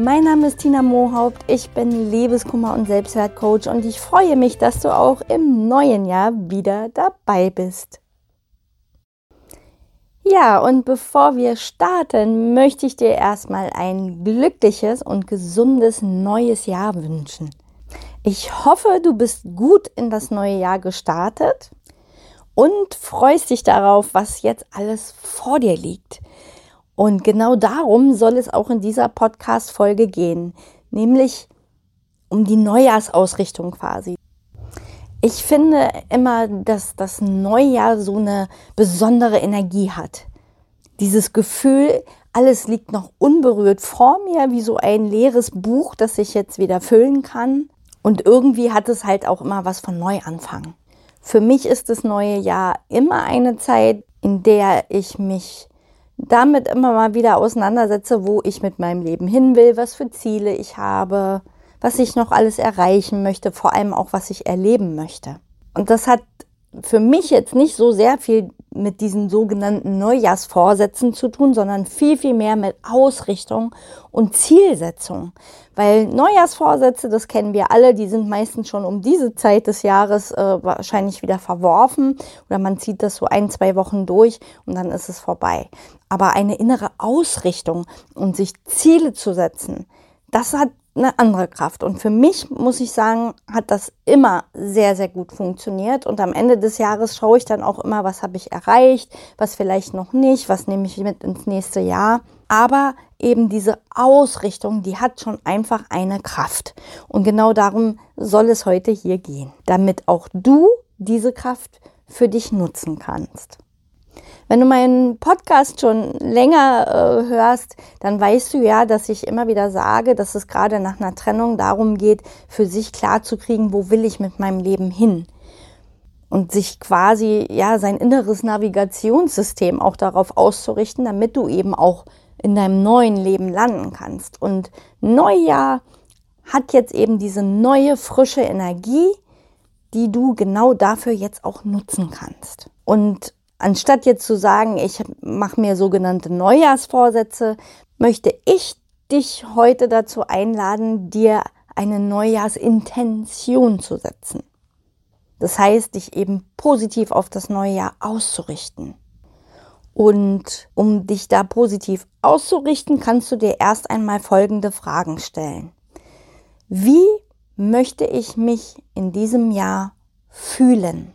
Mein Name ist Tina Mohaupt, ich bin Liebeskummer- und Selbstwertcoach und ich freue mich, dass du auch im neuen Jahr wieder dabei bist. Ja, und bevor wir starten, möchte ich dir erstmal ein glückliches und gesundes neues Jahr wünschen. Ich hoffe, du bist gut in das neue Jahr gestartet und freust dich darauf, was jetzt alles vor dir liegt. Und genau darum soll es auch in dieser Podcast-Folge gehen, nämlich um die Neujahrsausrichtung quasi. Ich finde immer, dass das Neujahr so eine besondere Energie hat. Dieses Gefühl, alles liegt noch unberührt vor mir, wie so ein leeres Buch, das ich jetzt wieder füllen kann. Und irgendwie hat es halt auch immer was von Neuanfang. Für mich ist das neue Jahr immer eine Zeit, in der ich mich damit immer mal wieder auseinandersetze, wo ich mit meinem Leben hin will, was für Ziele ich habe, was ich noch alles erreichen möchte, vor allem auch, was ich erleben möchte. Und das hat für mich jetzt nicht so sehr viel mit diesen sogenannten Neujahrsvorsätzen zu tun, sondern viel, viel mehr mit Ausrichtung und Zielsetzung. Weil Neujahrsvorsätze, das kennen wir alle, die sind meistens schon um diese Zeit des Jahres äh, wahrscheinlich wieder verworfen oder man zieht das so ein, zwei Wochen durch und dann ist es vorbei. Aber eine innere Ausrichtung und sich Ziele zu setzen, das hat eine andere Kraft. Und für mich, muss ich sagen, hat das immer sehr, sehr gut funktioniert. Und am Ende des Jahres schaue ich dann auch immer, was habe ich erreicht, was vielleicht noch nicht, was nehme ich mit ins nächste Jahr. Aber eben diese Ausrichtung, die hat schon einfach eine Kraft. Und genau darum soll es heute hier gehen, damit auch du diese Kraft für dich nutzen kannst. Wenn du meinen Podcast schon länger äh, hörst, dann weißt du ja, dass ich immer wieder sage, dass es gerade nach einer Trennung darum geht, für sich klarzukriegen, wo will ich mit meinem Leben hin? Und sich quasi, ja, sein inneres Navigationssystem auch darauf auszurichten, damit du eben auch in deinem neuen Leben landen kannst. Und Neujahr hat jetzt eben diese neue, frische Energie, die du genau dafür jetzt auch nutzen kannst. Und Anstatt jetzt zu sagen, ich mache mir sogenannte Neujahrsvorsätze, möchte ich dich heute dazu einladen, dir eine Neujahrsintention zu setzen. Das heißt, dich eben positiv auf das neue Jahr auszurichten. Und um dich da positiv auszurichten, kannst du dir erst einmal folgende Fragen stellen. Wie möchte ich mich in diesem Jahr fühlen?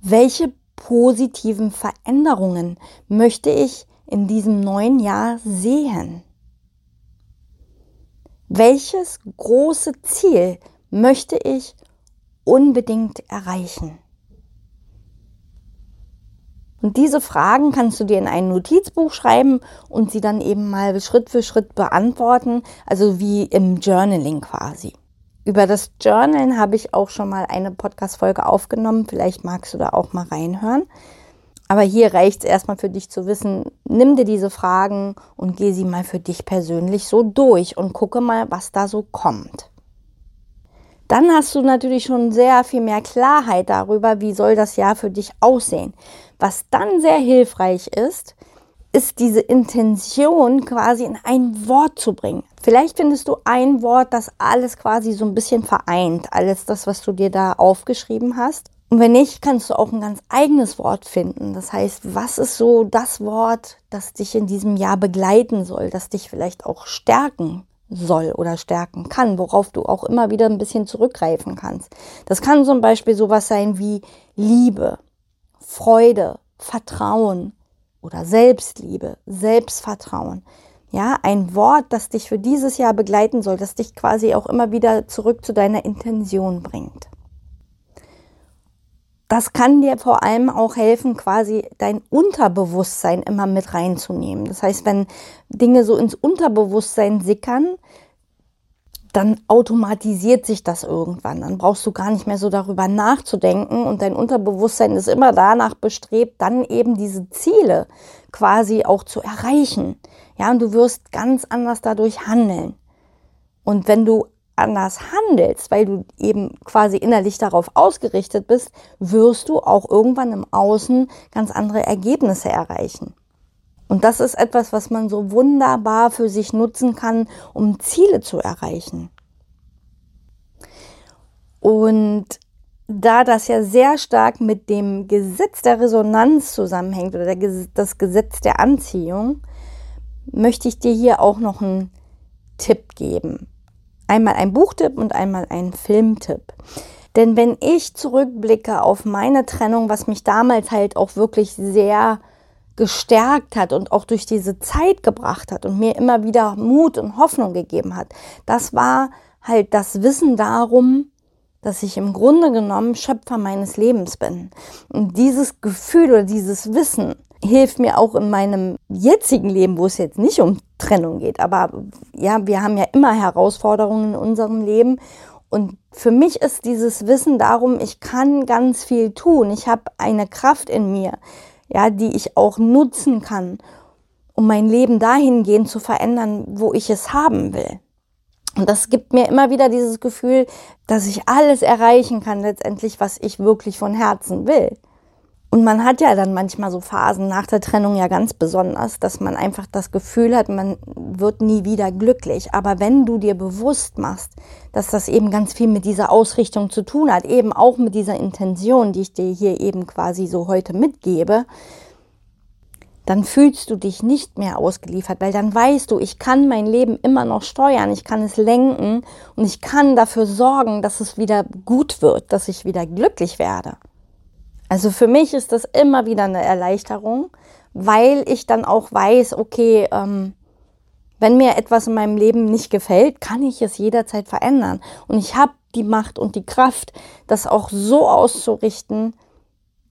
Welche positiven Veränderungen möchte ich in diesem neuen Jahr sehen? Welches große Ziel möchte ich unbedingt erreichen? Und diese Fragen kannst du dir in ein Notizbuch schreiben und sie dann eben mal Schritt für Schritt beantworten, also wie im Journaling quasi. Über das Journalen habe ich auch schon mal eine Podcast-Folge aufgenommen. Vielleicht magst du da auch mal reinhören. Aber hier reicht es erstmal für dich zu wissen, nimm dir diese Fragen und geh sie mal für dich persönlich so durch und gucke mal, was da so kommt. Dann hast du natürlich schon sehr viel mehr Klarheit darüber, wie soll das Jahr für dich aussehen. Was dann sehr hilfreich ist, ist diese Intention quasi in ein Wort zu bringen. Vielleicht findest du ein Wort, das alles quasi so ein bisschen vereint, alles das, was du dir da aufgeschrieben hast. Und wenn nicht, kannst du auch ein ganz eigenes Wort finden. Das heißt, was ist so das Wort, das dich in diesem Jahr begleiten soll, das dich vielleicht auch stärken soll oder stärken kann, worauf du auch immer wieder ein bisschen zurückgreifen kannst. Das kann zum Beispiel sowas sein wie Liebe, Freude, Vertrauen, oder Selbstliebe, Selbstvertrauen. Ja, ein Wort, das dich für dieses Jahr begleiten soll, das dich quasi auch immer wieder zurück zu deiner Intention bringt. das kann dir vor allem auch helfen, quasi dein Unterbewusstsein immer mit reinzunehmen. Das heißt, wenn Dinge so ins Unterbewusstsein sickern, dann automatisiert sich das irgendwann. Dann brauchst du gar nicht mehr so darüber nachzudenken und dein Unterbewusstsein ist immer danach bestrebt, dann eben diese Ziele quasi auch zu erreichen. Ja, und du wirst ganz anders dadurch handeln. Und wenn du anders handelst, weil du eben quasi innerlich darauf ausgerichtet bist, wirst du auch irgendwann im Außen ganz andere Ergebnisse erreichen. Und das ist etwas, was man so wunderbar für sich nutzen kann, um Ziele zu erreichen. Und da das ja sehr stark mit dem Gesetz der Resonanz zusammenhängt oder der, das Gesetz der Anziehung, möchte ich dir hier auch noch einen Tipp geben. Einmal ein Buchtipp und einmal ein Filmtipp. Denn wenn ich zurückblicke auf meine Trennung, was mich damals halt auch wirklich sehr gestärkt hat und auch durch diese Zeit gebracht hat und mir immer wieder Mut und Hoffnung gegeben hat, das war halt das Wissen darum, dass ich im Grunde genommen Schöpfer meines Lebens bin. Und dieses Gefühl oder dieses Wissen hilft mir auch in meinem jetzigen Leben, wo es jetzt nicht um Trennung geht. Aber ja, wir haben ja immer Herausforderungen in unserem Leben. Und für mich ist dieses Wissen darum, ich kann ganz viel tun. Ich habe eine Kraft in mir, ja, die ich auch nutzen kann, um mein Leben dahingehend zu verändern, wo ich es haben will. Und das gibt mir immer wieder dieses Gefühl, dass ich alles erreichen kann, letztendlich, was ich wirklich von Herzen will. Und man hat ja dann manchmal so Phasen nach der Trennung ja ganz besonders, dass man einfach das Gefühl hat, man wird nie wieder glücklich. Aber wenn du dir bewusst machst, dass das eben ganz viel mit dieser Ausrichtung zu tun hat, eben auch mit dieser Intention, die ich dir hier eben quasi so heute mitgebe, dann fühlst du dich nicht mehr ausgeliefert, weil dann weißt du, ich kann mein Leben immer noch steuern, ich kann es lenken und ich kann dafür sorgen, dass es wieder gut wird, dass ich wieder glücklich werde. Also für mich ist das immer wieder eine Erleichterung, weil ich dann auch weiß, okay, ähm, wenn mir etwas in meinem Leben nicht gefällt, kann ich es jederzeit verändern. Und ich habe die Macht und die Kraft, das auch so auszurichten,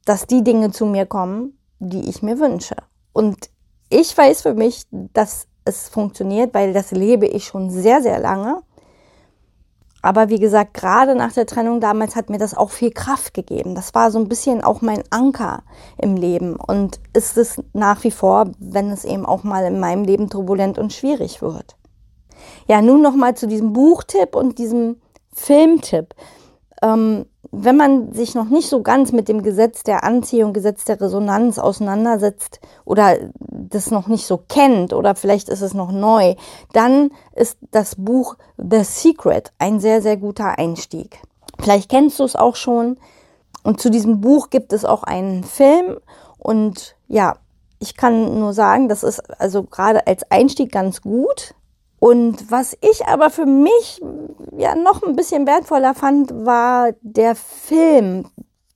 dass die Dinge zu mir kommen, die ich mir wünsche. Und ich weiß für mich, dass es funktioniert, weil das lebe ich schon sehr, sehr lange. Aber wie gesagt, gerade nach der Trennung damals hat mir das auch viel Kraft gegeben. Das war so ein bisschen auch mein Anker im Leben und ist es nach wie vor, wenn es eben auch mal in meinem Leben turbulent und schwierig wird. Ja, nun noch mal zu diesem Buchtipp und diesem Filmtipp. Ähm, wenn man sich noch nicht so ganz mit dem Gesetz der Anziehung, Gesetz der Resonanz auseinandersetzt oder das noch nicht so kennt oder vielleicht ist es noch neu, dann ist das Buch The Secret ein sehr, sehr guter Einstieg. Vielleicht kennst du es auch schon. Und zu diesem Buch gibt es auch einen Film. Und ja, ich kann nur sagen, das ist also gerade als Einstieg ganz gut. Und was ich aber für mich ja noch ein bisschen wertvoller fand, war der Film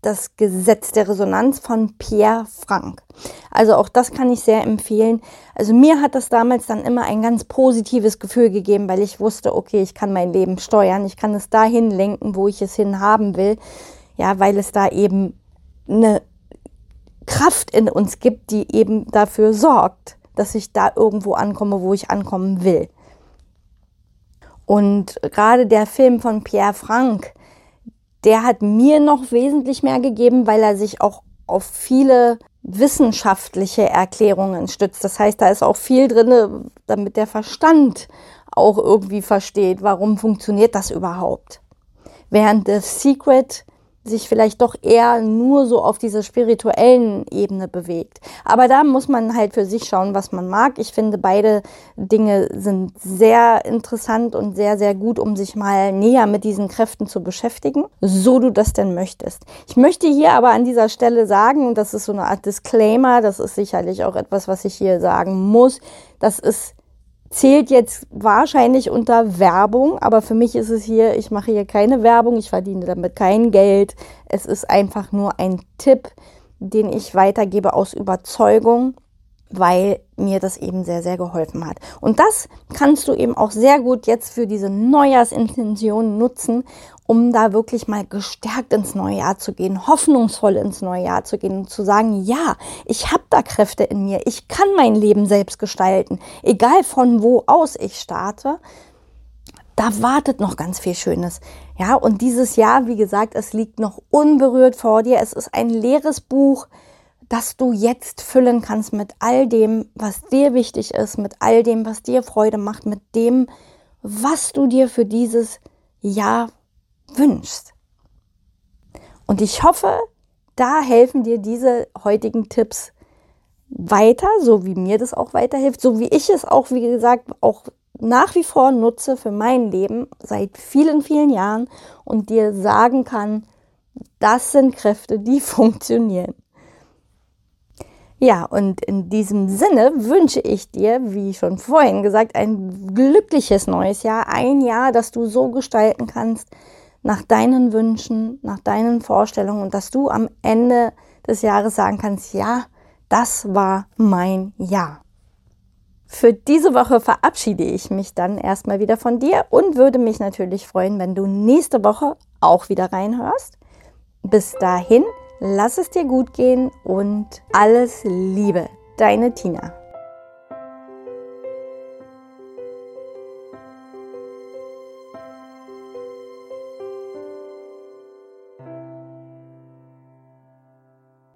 Das Gesetz der Resonanz von Pierre Frank. Also auch das kann ich sehr empfehlen. Also mir hat das damals dann immer ein ganz positives Gefühl gegeben, weil ich wusste, okay, ich kann mein Leben steuern, ich kann es dahin lenken, wo ich es hin haben will. Ja, weil es da eben eine Kraft in uns gibt, die eben dafür sorgt, dass ich da irgendwo ankomme, wo ich ankommen will. Und gerade der Film von Pierre Frank, der hat mir noch wesentlich mehr gegeben, weil er sich auch auf viele wissenschaftliche Erklärungen stützt. Das heißt, da ist auch viel drin, damit der Verstand auch irgendwie versteht, warum funktioniert das überhaupt. Während The Secret sich vielleicht doch eher nur so auf dieser spirituellen Ebene bewegt. Aber da muss man halt für sich schauen, was man mag. Ich finde, beide Dinge sind sehr interessant und sehr, sehr gut, um sich mal näher mit diesen Kräften zu beschäftigen, so du das denn möchtest. Ich möchte hier aber an dieser Stelle sagen, und das ist so eine Art Disclaimer, das ist sicherlich auch etwas, was ich hier sagen muss, das ist zählt jetzt wahrscheinlich unter Werbung, aber für mich ist es hier, ich mache hier keine Werbung, ich verdiene damit kein Geld. Es ist einfach nur ein Tipp, den ich weitergebe aus Überzeugung. Weil mir das eben sehr, sehr geholfen hat. Und das kannst du eben auch sehr gut jetzt für diese Neujahrsintention nutzen, um da wirklich mal gestärkt ins neue Jahr zu gehen, hoffnungsvoll ins neue Jahr zu gehen und zu sagen, ja, ich habe da Kräfte in mir, ich kann mein Leben selbst gestalten, egal von wo aus ich starte. Da wartet noch ganz viel Schönes. Ja, und dieses Jahr, wie gesagt, es liegt noch unberührt vor dir. Es ist ein leeres Buch dass du jetzt füllen kannst mit all dem, was dir wichtig ist, mit all dem, was dir Freude macht, mit dem, was du dir für dieses Jahr wünschst. Und ich hoffe, da helfen dir diese heutigen Tipps weiter, so wie mir das auch weiterhilft, so wie ich es auch, wie gesagt, auch nach wie vor nutze für mein Leben seit vielen, vielen Jahren und dir sagen kann, das sind Kräfte, die funktionieren. Ja, und in diesem Sinne wünsche ich dir, wie schon vorhin gesagt, ein glückliches neues Jahr. Ein Jahr, das du so gestalten kannst, nach deinen Wünschen, nach deinen Vorstellungen und dass du am Ende des Jahres sagen kannst, ja, das war mein Jahr. Für diese Woche verabschiede ich mich dann erstmal wieder von dir und würde mich natürlich freuen, wenn du nächste Woche auch wieder reinhörst. Bis dahin Lass es dir gut gehen und alles Liebe. Deine Tina.